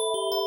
you